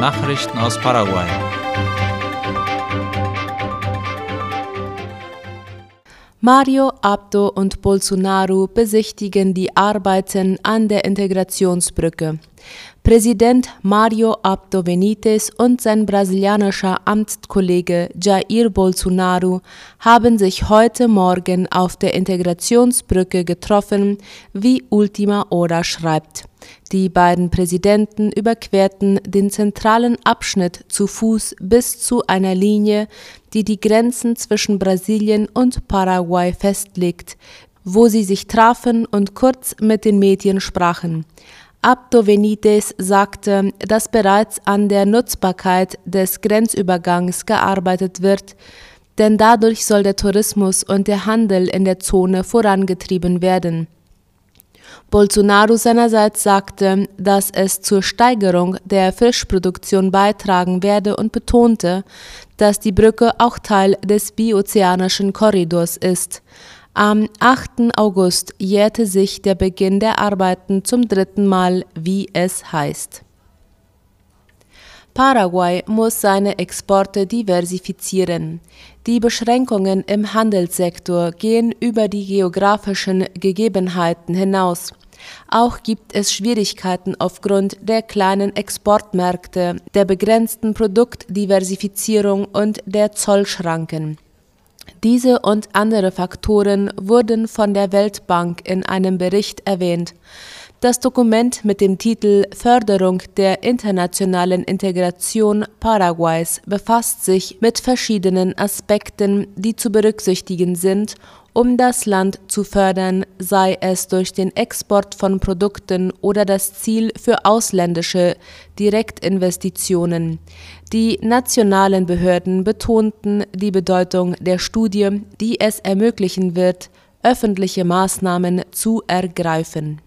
Nachrichten aus Paraguay. Mario Abdo und Bolsonaro besichtigen die Arbeiten an der Integrationsbrücke. Präsident Mario Abdo Benitez und sein brasilianischer Amtskollege Jair Bolsonaro haben sich heute Morgen auf der Integrationsbrücke getroffen, wie Ultima Hora schreibt. Die beiden Präsidenten überquerten den zentralen Abschnitt zu Fuß bis zu einer Linie, die die Grenzen zwischen Brasilien und Paraguay festlegt, wo sie sich trafen und kurz mit den Medien sprachen. Abdo Benitez sagte, dass bereits an der Nutzbarkeit des Grenzübergangs gearbeitet wird, denn dadurch soll der Tourismus und der Handel in der Zone vorangetrieben werden. Bolsonaro seinerseits sagte, dass es zur Steigerung der Fischproduktion beitragen werde und betonte, dass die Brücke auch Teil des biozeanischen Korridors ist. Am 8. August jährte sich der Beginn der Arbeiten zum dritten Mal, wie es heißt. Paraguay muss seine Exporte diversifizieren. Die Beschränkungen im Handelssektor gehen über die geografischen Gegebenheiten hinaus. Auch gibt es Schwierigkeiten aufgrund der kleinen Exportmärkte, der begrenzten Produktdiversifizierung und der Zollschranken. Diese und andere Faktoren wurden von der Weltbank in einem Bericht erwähnt. Das Dokument mit dem Titel Förderung der internationalen Integration Paraguays befasst sich mit verschiedenen Aspekten, die zu berücksichtigen sind um das Land zu fördern, sei es durch den Export von Produkten oder das Ziel für ausländische Direktinvestitionen. Die nationalen Behörden betonten die Bedeutung der Studie, die es ermöglichen wird, öffentliche Maßnahmen zu ergreifen.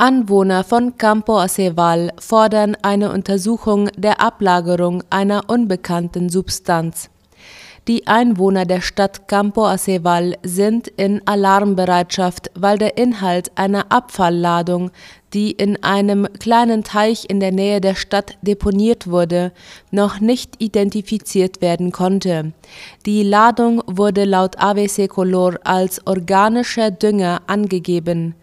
Anwohner von Campo Aceval fordern eine Untersuchung der Ablagerung einer unbekannten Substanz. Die Einwohner der Stadt Campo Aceval sind in Alarmbereitschaft, weil der Inhalt einer Abfallladung, die in einem kleinen Teich in der Nähe der Stadt deponiert wurde, noch nicht identifiziert werden konnte. Die Ladung wurde laut AVC Color als organischer Dünger angegeben.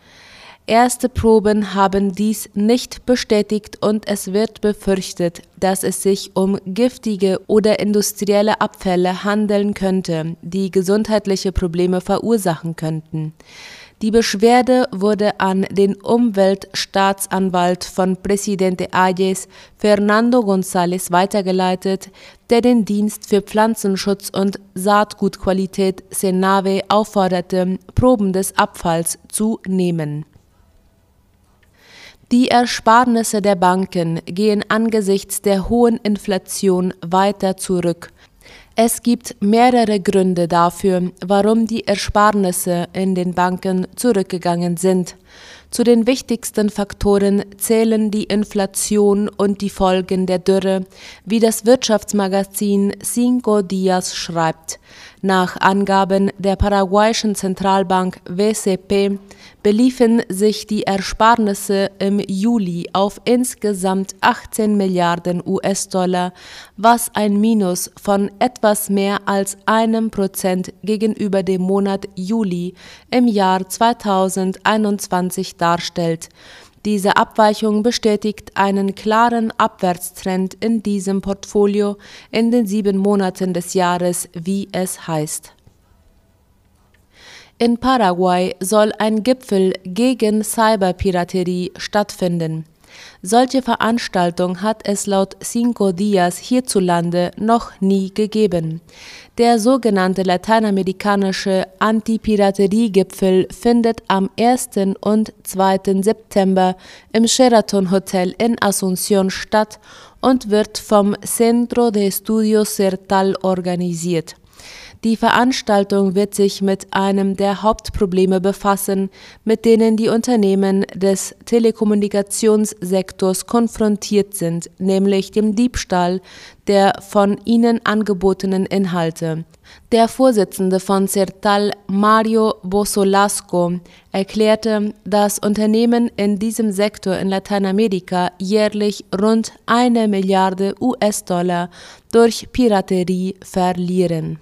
Erste Proben haben dies nicht bestätigt und es wird befürchtet, dass es sich um giftige oder industrielle Abfälle handeln könnte, die gesundheitliche Probleme verursachen könnten. Die Beschwerde wurde an den Umweltstaatsanwalt von Presidente Ayes, Fernando González, weitergeleitet, der den Dienst für Pflanzenschutz und Saatgutqualität Senave aufforderte, Proben des Abfalls zu nehmen. Die Ersparnisse der Banken gehen angesichts der hohen Inflation weiter zurück. Es gibt mehrere Gründe dafür, warum die Ersparnisse in den Banken zurückgegangen sind. Zu den wichtigsten Faktoren zählen die Inflation und die Folgen der Dürre, wie das Wirtschaftsmagazin Cinco Dias schreibt. Nach Angaben der paraguayischen Zentralbank WCP beliefen sich die Ersparnisse im Juli auf insgesamt 18 Milliarden US-Dollar, was ein Minus von etwas mehr als einem Prozent gegenüber dem Monat Juli im Jahr 2021 darstellt. Diese Abweichung bestätigt einen klaren Abwärtstrend in diesem Portfolio in den sieben Monaten des Jahres, wie es heißt. In Paraguay soll ein Gipfel gegen Cyberpiraterie stattfinden. Solche Veranstaltung hat es laut Cinco Dias hierzulande noch nie gegeben. Der sogenannte lateinamerikanische Anti-Piraterie-Gipfel findet am 1. und 2. September im Sheraton Hotel in Asunción statt und wird vom Centro de Estudios Sertal organisiert. Die Veranstaltung wird sich mit einem der Hauptprobleme befassen, mit denen die Unternehmen des Telekommunikationssektors konfrontiert sind, nämlich dem Diebstahl der von ihnen angebotenen Inhalte. Der Vorsitzende von CERTAL, Mario Bosolasco, erklärte, dass Unternehmen in diesem Sektor in Lateinamerika jährlich rund eine Milliarde US-Dollar durch Piraterie verlieren.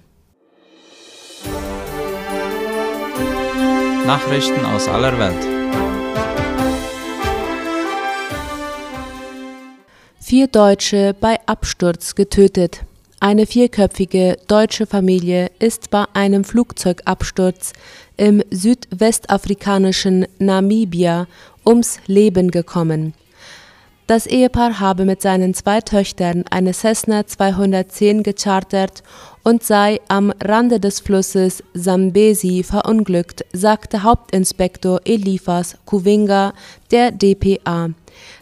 Nachrichten aus aller Welt. Vier Deutsche bei Absturz getötet. Eine vierköpfige deutsche Familie ist bei einem Flugzeugabsturz im südwestafrikanischen Namibia ums Leben gekommen. Das Ehepaar habe mit seinen zwei Töchtern eine Cessna 210 gechartert und sei am Rande des Flusses Sambesi verunglückt, sagte Hauptinspektor Elifas Kuvinga der DPA.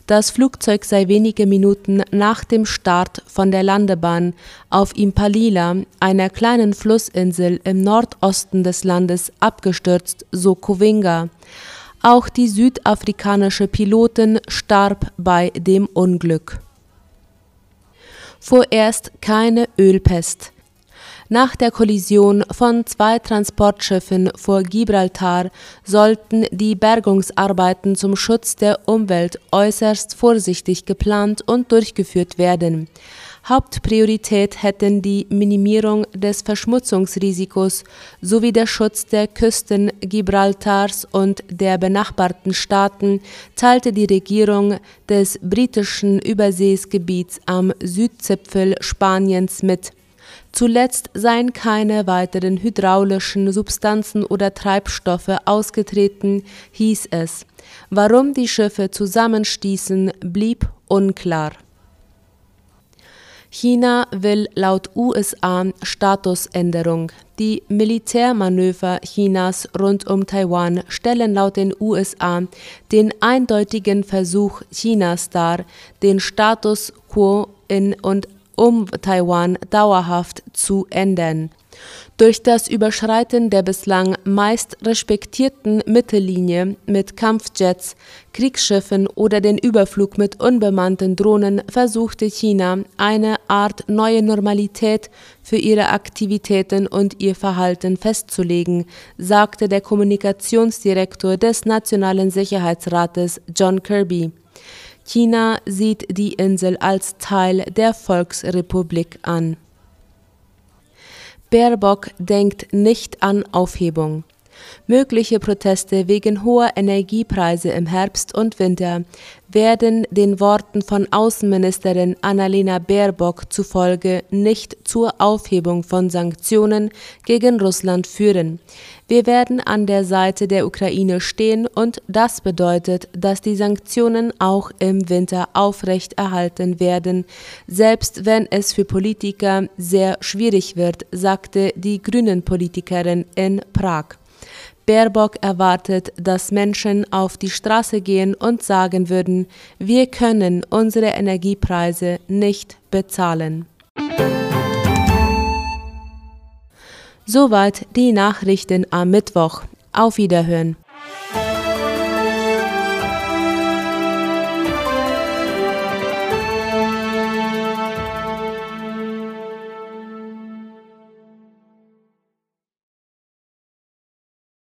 Das Flugzeug sei wenige Minuten nach dem Start von der Landebahn auf Impalila, einer kleinen Flussinsel im Nordosten des Landes, abgestürzt, so Kuvinga. Auch die südafrikanische Pilotin starb bei dem Unglück. Vorerst keine Ölpest. Nach der Kollision von zwei Transportschiffen vor Gibraltar sollten die Bergungsarbeiten zum Schutz der Umwelt äußerst vorsichtig geplant und durchgeführt werden. Hauptpriorität hätten die Minimierung des Verschmutzungsrisikos sowie der Schutz der Küsten Gibraltars und der benachbarten Staaten, teilte die Regierung des britischen Überseesgebiets am Südzipfel Spaniens mit. Zuletzt seien keine weiteren hydraulischen Substanzen oder Treibstoffe ausgetreten, hieß es. Warum die Schiffe zusammenstießen, blieb unklar. China will laut USA Statusänderung. Die Militärmanöver Chinas rund um Taiwan stellen laut den USA den eindeutigen Versuch Chinas dar, den Status quo in und um Taiwan dauerhaft zu ändern. Durch das Überschreiten der bislang meist respektierten Mittellinie mit Kampfjets, Kriegsschiffen oder den Überflug mit unbemannten Drohnen versuchte China eine Art neue Normalität für ihre Aktivitäten und ihr Verhalten festzulegen, sagte der Kommunikationsdirektor des Nationalen Sicherheitsrates John Kirby. China sieht die Insel als Teil der Volksrepublik an. Baerbock denkt nicht an Aufhebung. Mögliche Proteste wegen hoher Energiepreise im Herbst und Winter werden den Worten von Außenministerin Annalena Baerbock zufolge nicht zur Aufhebung von Sanktionen gegen Russland führen. Wir werden an der Seite der Ukraine stehen und das bedeutet, dass die Sanktionen auch im Winter aufrechterhalten werden, selbst wenn es für Politiker sehr schwierig wird, sagte die Grünen-Politikerin in Prag. Baerbock erwartet, dass Menschen auf die Straße gehen und sagen würden, wir können unsere Energiepreise nicht bezahlen. Soweit die Nachrichten am Mittwoch. Auf Wiederhören.